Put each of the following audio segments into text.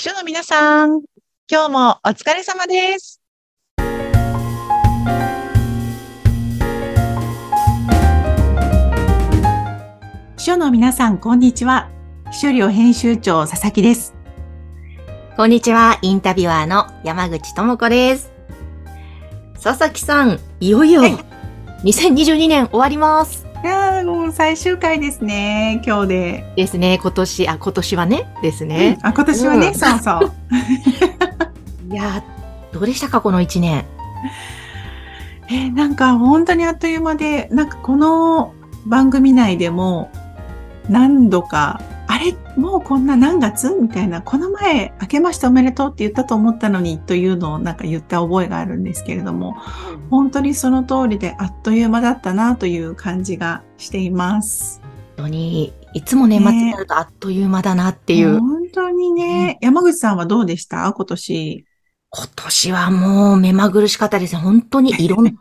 秘書の皆さん、今日もお疲れ様です。秘書の皆さん、こんにちは。秘書寮編集長、佐々木です。こんにちは、インタビュアーの山口智子です。佐々木さん、いよいよはい2022年終わります。もう最終回ですね、今日で。ですね、今年、あ、今年はね、ですね。あ、今年はね、うんそうそう。いやー、どうでしたか、この1年？えーなんか本当にあっという間で、なんかこの番組内でも何度か、あれもうこんな何月みたいな、この前、明けましておめでとうって言ったと思ったのにというのをなんか言った覚えがあるんですけれども、本当にその通りであっという間だったなという感じがしています。本当に、いつも年末になるとあっという間だなっていう。本当にね、山口さんはどうでした？今年。今年はもう目まぐるしかったですね。本当にいろんな こ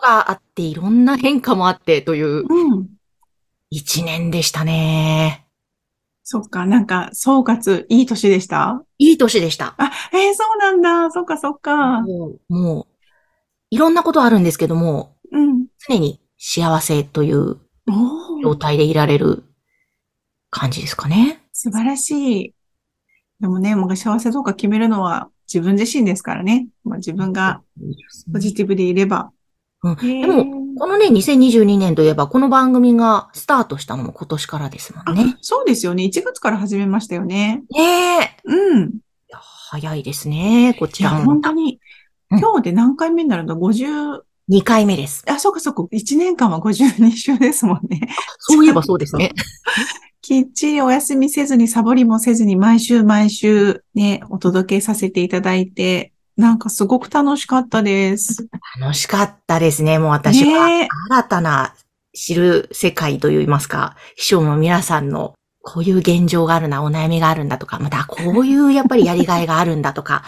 とがあって、いろんな変化もあってといううん。一年でしたね。そっか、なんか総括いい年でした？いい年でした。あ、えーそうなんだ。そっかそっか。もう、もう、いろんなことあるんですけども、うん。常に幸せという状態でいられる感じですかね。素晴らしい。でもね、もう幸せどうか決めるのは自分自身ですからね。まあ、自分がポジティブでいれば。うんでも、このね、2022年といえば、この番組がスタートしたのも今年からですもあんね。そうですよね。1月から始めましたよね。ねえ。うん。早いですね、こちらも本。当に、うん今日で何回目になるんだ ?50、2回目です。あ、そうかそうか。1年間は52週ですもんね。そういえばそうですね。きっちりお休みせずに、サボりもせずに、毎週毎週ね、お届けさせていただいて、なんかすごく楽しかったです。楽しかったですね。もう私は新たな知る世界といいますか、秘書の皆さんのこういう現状があるな、お悩みがあるんだとか、またこういうやっぱりやりがいがあるんだとか。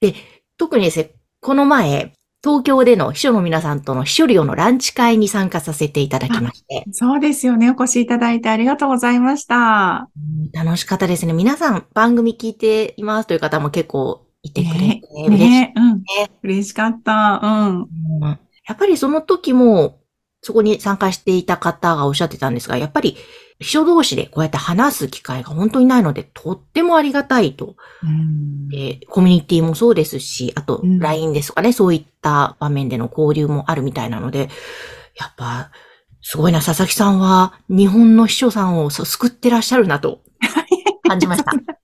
で、特にですね、この前、東京での秘書の皆さんとの秘書寮のランチ会に参加させていただきまして、そうですよね。お越しいただいてありがとうございました。うん楽しかったですね。皆さん番組聞いていますという方も結構いてくれて、ね嬉しいね、うん。嬉しかった。うん。うんやっぱりその時も、そこに参加していた方がおっしゃってたんですが、やっぱり秘書同士でこうやって話す機会が本当にないので、とってもありがたいと。うんでコミュニティもそうですし、あとうん LINE ですとかね、そういった場面での交流もあるみたいなので、やっぱ、すごいな、佐々木さんは日本の秘書さんを救ってらっしゃるなと感じました。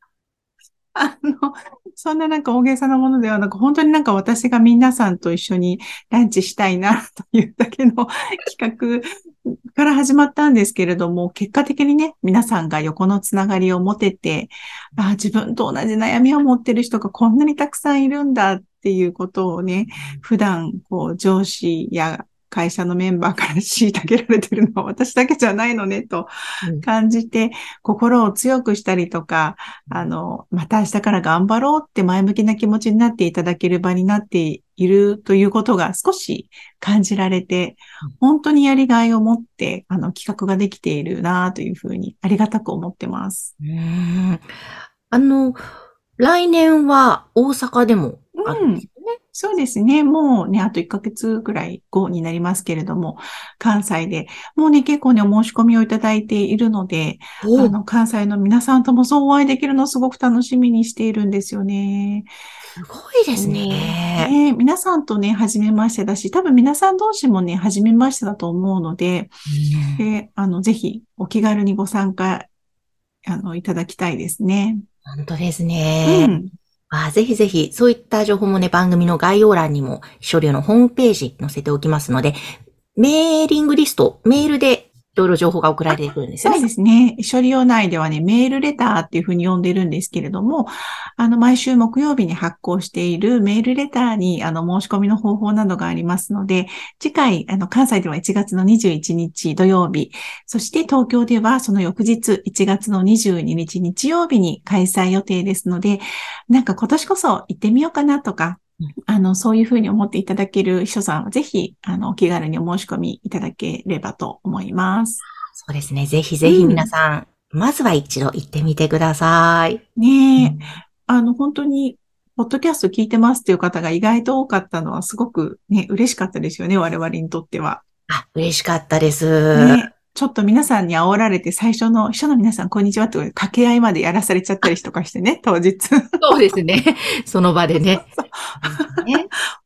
あの、そんななんか大げさなものではなく、本当になんか私が皆さんと一緒にランチしたいなというだけの企画から始まったんですけれども、結果的にね、皆さんが横のつながりを持てて、あ自分と同じ悩みを持ってる人がこんなにたくさんいるんだっていうことをね、普段、こう、上司や会社のメンバーから虐げられてるのは私だけじゃないのねとうん。感じて、心を強くしたりとか、あの、また明日から頑張ろうって前向きな気持ちになっていただける場になっているということが少し感じられて、本当にやりがいを持って、あの、企画ができているなというふうにありがたく思ってます。うーんあの、来年は大阪でもあるんです。そうですね。もうね、あと1ヶ月ぐらい後になりますけれども、関西で、もうね、結構ね、お申し込みをいただいているので、おあの、関西の皆さんともそうお会いできるのをすごく楽しみにしているんですよね。すごいですね。ね皆さんとね、初めましてだし、多分皆さん同士もね、初めましてだと思うので、うんで、あの、ぜひお気軽にご参加、あの、いただきたいですね。本当ですうね。ん。あぜひぜひ、そういった情報もね、番組の概要欄にも、書類のホームページ載せておきますので、メーリングリスト、メールでろいろ情報が送られてくるんですよそう。ですね。処理用内ではね、メールレターっていうふうに呼んでるんですけれども、あの、毎週木曜日に発行しているメールレターに、あの、申し込みの方法などがありますので、次回、あの、関西では1月の21日土曜日、そして東京ではその翌日、1月の22日日曜日に開催予定ですので、なんか今年こそ行ってみようかなとか、あの、そういうふうに思っていただける秘書さんは、ぜひ、あの、お気軽にお申し込みいただければと思います。そうですね。ぜひぜひ皆さん、まずは一度行ってみてください。ねえ。あの、本当に、ポッドキャスト聞いてますっていう方が意外と多かったのはすごくね、嬉しかったですよね、我々にとっては。あ、嬉しかったです。ね、ちょっと皆さんに煽られて最初の、秘書の皆さんこんにちはって掛け合いまでやらされちゃったりとかしてね、当日。そうですね。その場でね。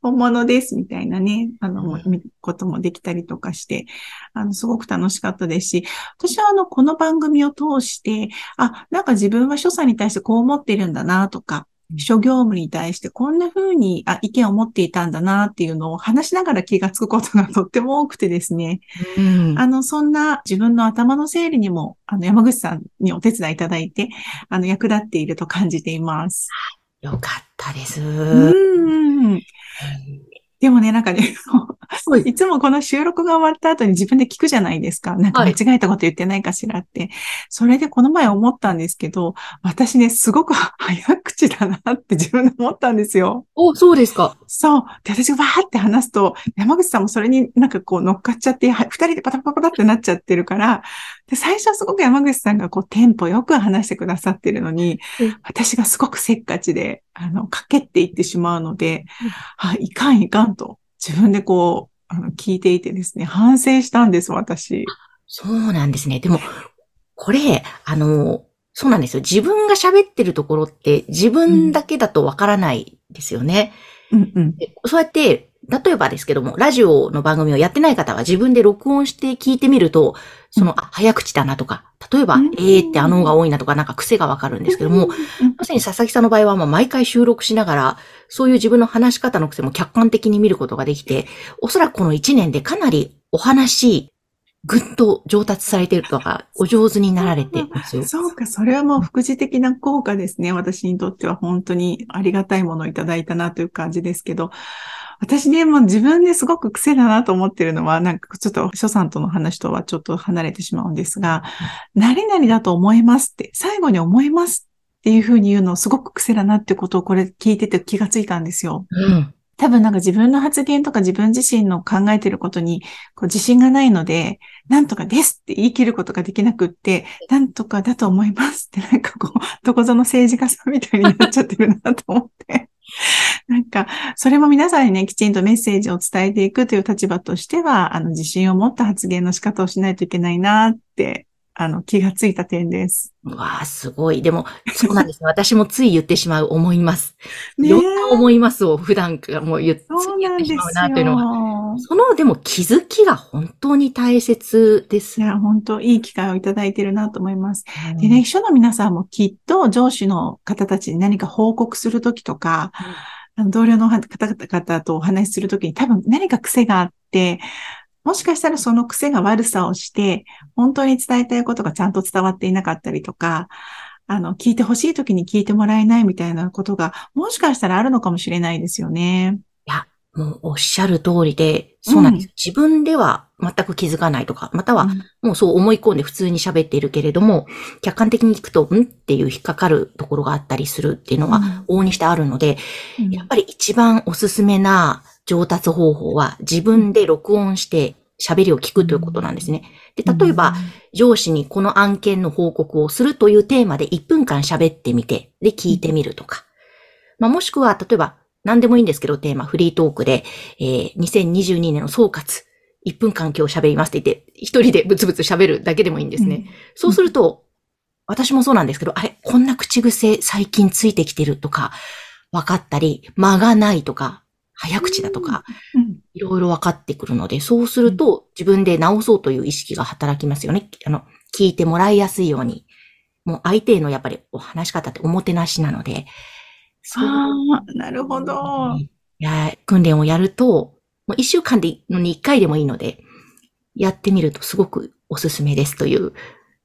本物ですみたいなね、あの、こともできたりとかして、あの、すごく楽しかったですし、私はあの、この番組を通して、あ、なんか自分は所作に対してこう思ってるんだなとか、諸業務に対してこんな風にあ意見を持っていたんだなっていうのを話しながら気がつくことが とっても多くてですね。うん、あの、そんな自分の頭の整理にも、あの、山口さんにお手伝いいただいて、あの、役立っていると感じています。よかったです。うん。でもね、なんかね、いつもこの収録が終わった後に自分で聞くじゃないですか。なんか間違えたこと言ってないかしらって。はい、それでこの前思ったんですけど、私ね、すごく 早口だなって自分で思ったんですよ。お、そうですか。そう。で、私がわーって話すと、山口さんもそれになんかこう乗っかっちゃって、二人でパタパタパタってなっちゃってるから、で、最初はすごく山口さんがこうテンポよく話してくださってるのに、うん、私がすごくせっかちで、あの、かけっていってしまうので、うん、あ、いかんいかんと、自分でこう、あの、聞いていてですね、反省したんです、私。そうなんですね。でも、これ、あの、そうなんですよ。自分が喋ってるところって自分だけだとわからないですよね。うんうん、そうやって、例えばですけども、ラジオの番組をやってない方は自分で録音して聞いてみると、その、あ、早口だなとか、例えば、えーってあのが多いなとか、なんか癖がわかるんですけども、まさに佐々木さんの場合は、まあ、毎回収録しながら、そういう自分の話し方の癖も客観的に見ることができて、おそらくこの1年でかなりお話、ぐっと上達されているとか、お上手になられてますよ。そうか、それはもう副次的な効果ですね。私にとっては本当にありがたいものをいただいたなという感じですけど、私ね、もう自分ですごく癖だなと思ってるのは、なんかちょっと、諸さんとの話とはちょっと離れてしまうんですが、何々だと思いますって、最後に思いますっていうふうに言うのすごく癖だなってことをこれ聞いてて気がついたんですよ。うん。多分なんか自分の発言とか自分自身の考えてることにこう自信がないので、なんとかですって言い切ることができなくって、なんとかだと思いますって なんかこう、どこぞの政治家さんみたいになっちゃってるなと思って。なんか、それも皆さんにね、きちんとメッセージを伝えていくという立場としては、あの、自信を持った発言の仕方をしないといけないなって、あの、気がついた点です。わあ、すごい。でも、そうなんです。私もつい言ってしまう、思います。ねいろんな思いますを普段からもう言ってしまうなというのは。その、でも気づきが本当に大切です。いや、本当いい機会をいただいているなと思います。うん、でね、秘書の皆さんもきっと上司の方たちに何か報告するときとか、うん同僚の方々とお話しするときに多分何か癖があって、もしかしたらその癖が悪さをして、本当に伝えたいことがちゃんと伝わっていなかったりとか、あの、聞いてほしいときに聞いてもらえないみたいなことが、もしかしたらあるのかもしれないですよね。もうおっしゃる通りで、そうなんです。うん、自分では全く気づかないとか、またはもうそう思い込んで普通に喋っているけれども、客観的に聞くと、んっていう引っかかるところがあったりするっていうのは往々にしてあるので、うん、やっぱり一番おすすめな上達方法は自分で録音して喋りを聞くということなんですね。で、例えば、上司にこの案件の報告をするというテーマで1分間喋ってみて、で、聞いてみるとか。まあ、もしくは、例えば、何でもいいんですけど、テーマ、フリートークで、えー、2022年の総括、1分間今日喋りますって言って、一人でブツブツ喋るだけでもいいんですね。うん、そうすると、私もそうなんですけど、あれ、こんな口癖最近ついてきてるとか、分かったり、間がないとか、早口だとか、いろいろ分かってくるので、そうすると自分で直そうという意識が働きますよね。あの、聞いてもらいやすいように。もう相手へのやっぱりお話し方っておもてなしなので、ああ、なるほど。いや、訓練をやると、もう一週間でのに一回でもいいので、やってみるとすごくおすすめですという。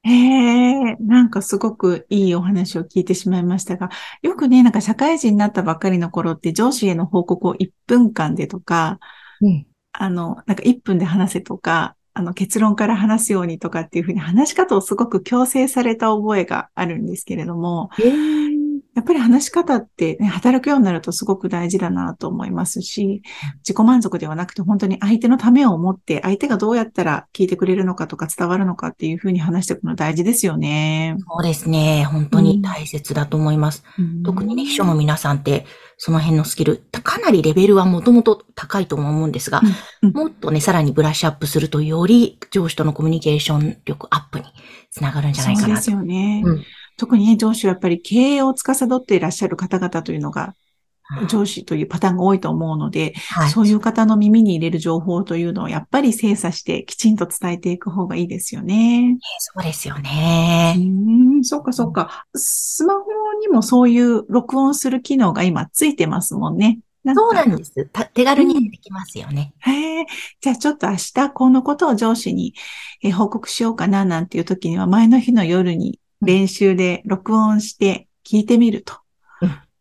ええなんかすごくいいお話を聞いてしまいましたが、よくね、なんか社会人になったばっかりの頃って上司への報告を1分間でとか、うん、あの、なんか1分で話せとか、あの結論から話すようにとかっていうふうに話し方をすごく強制された覚えがあるんですけれども、えーやっぱり話し方ってね、働くようになるとすごく大事だなと思いますし、自己満足ではなくて本当に相手のためを思って、相手がどうやったら聞いてくれるのかとか伝わるのかっていうふうに話していくの大事ですよね。そうですね。本当に大切だと思います。うん、特にね、秘書の皆さんって、その辺のスキル、かなりレベルはもともと高いと思うんですが、うんうん、もっとね、さらにブラッシュアップするとより上司とのコミュニケーション力アップにつながるんじゃないかなと。そうですよね。うん特に、ね、上司はやっぱり経営を司っていらっしゃる方々というのが、上司というパターンが多いと思うので、はい、そういう方の耳に入れる情報というのをやっぱり精査してきちんと伝えていく方がいいですよね。そうですよね。うん、そっかそっか。スマホにもそういう録音する機能が今ついてますもんね。そうなんです。手軽にできますよね。うん、へえ。じゃあちょっと明日このことを上司に報告しようかななんていう時には前の日の夜に練習で録音して聞いてみると。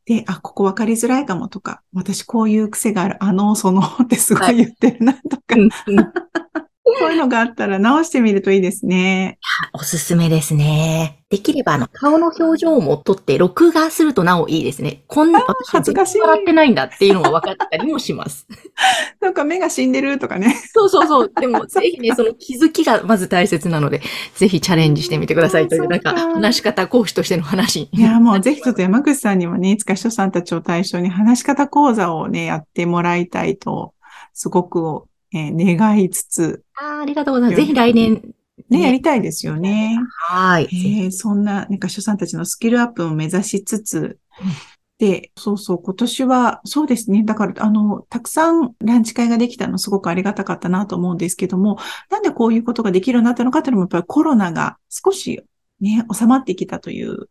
で、あ、ここ分かりづらいかもとか、私こういう癖がある、あの、そのってすごい言ってるなとか、そういうのがあったら直してみるといいですね。おすすめですね。できれば、あの、顔の表情も撮って、録画するとなおいいですね。こんな、私恥ずかしい。笑ってないんだっていうのが分かったりもします。なんか目が死んでるとかね。そうそうそう。でも、ぜひね、その気づきがまず大切なので、ぜひチャレンジしてみてくださいという、なんか、話し方講師としての話。いや、もうぜひちょっと山口さんにもね、いつか秘書さんたちを対象に話し方講座をね、やってもらいたいと、すごくえー、願いつつ。あありがとうございます。ぜひ来年。ね、やりたいですよね。はい。えー、そんな、なんか、書さんたちのスキルアップを目指しつつ、で、そうそう、今年は、そうですね。だから、あの、たくさんランチ会ができたのすごくありがたかったなと思うんですけども、なんでこういうことができるようになったのかというのも、やっぱりコロナが少しね、収まってきたという、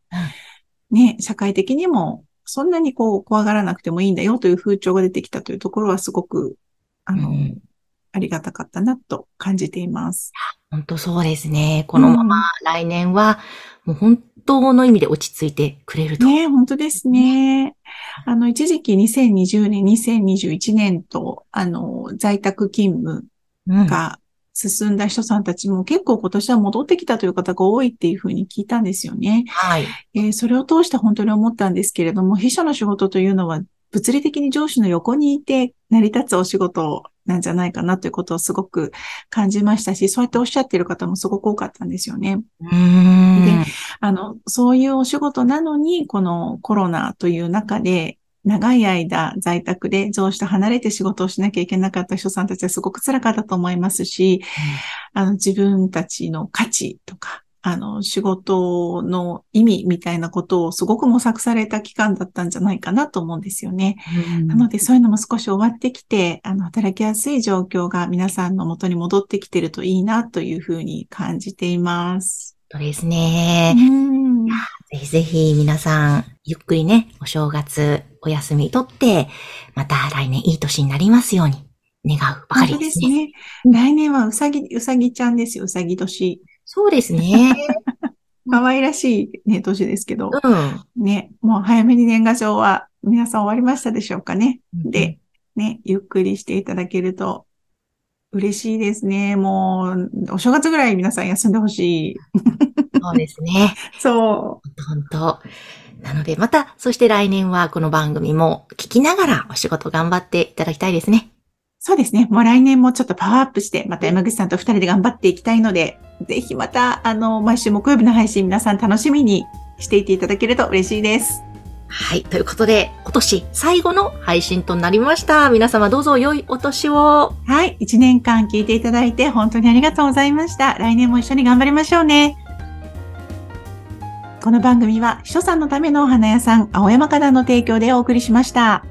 ね、社会的にも、そんなにこう、怖がらなくてもいいんだよという風潮が出てきたというところはすごく、あの、うんありがたかったなと感じています。本当そうですね。このまま来年は、もう本当の意味で落ち着いてくれると。ね本当ですね。あの、一時期2020年、2021年と、あの、在宅勤務が進んだ人さんたちも結構今年は戻ってきたという方が多いっていうふうに聞いたんですよね。はい。えー、それを通して本当に思ったんですけれども、秘書の仕事というのは物理的に上司の横にいて成り立つお仕事なんじゃないかなということをすごく感じましたし、そうやっておっしゃっている方もすごく多かったんですよね。で、あの、そういうお仕事なのに、このコロナという中で、長い間在宅で上司と離れて仕事をしなきゃいけなかった人さんたちはすごく辛かったと思いますし、うん、あの自分たちの価値とか、あの、仕事の意味みたいなことをすごく模索された期間だったんじゃないかなと思うんですよね。うん、なので、そういうのも少し終わってきて、あの、働きやすい状況が皆さんの元に戻ってきてるといいなというふうに感じています。そうですね。うん、ぜひぜひ皆さん、ゆっくりね、お正月、お休みとって、また来年いい年になりますように願うばかりですね。ですね。来年はうさぎ、うさぎちゃんですよ、うさぎ年。そうですね。可愛らしいね、年ですけど。うん。ね、もう早めに年賀状は皆さん終わりましたでしょうかね。うん、で、ね、ゆっくりしていただけると嬉しいですね。もう、お正月ぐらい皆さん休んでほしい。そうですね。そう。本当なので、また、そして来年はこの番組も聞きながらお仕事頑張っていただきたいですね。そうですね。もう来年もちょっとパワーアップして、また山口さんと二人で頑張っていきたいので、ぜひまた、あの、毎週木曜日の配信皆さん楽しみにしていていただけると嬉しいです。はい。ということで、今年最後の配信となりました。皆様どうぞ良いお年を。はい。一年間聞いていただいて本当にありがとうございました。来年も一緒に頑張りましょうね。この番組は、秘書さんのためのお花屋さん、青山花壇の提供でお送りしました。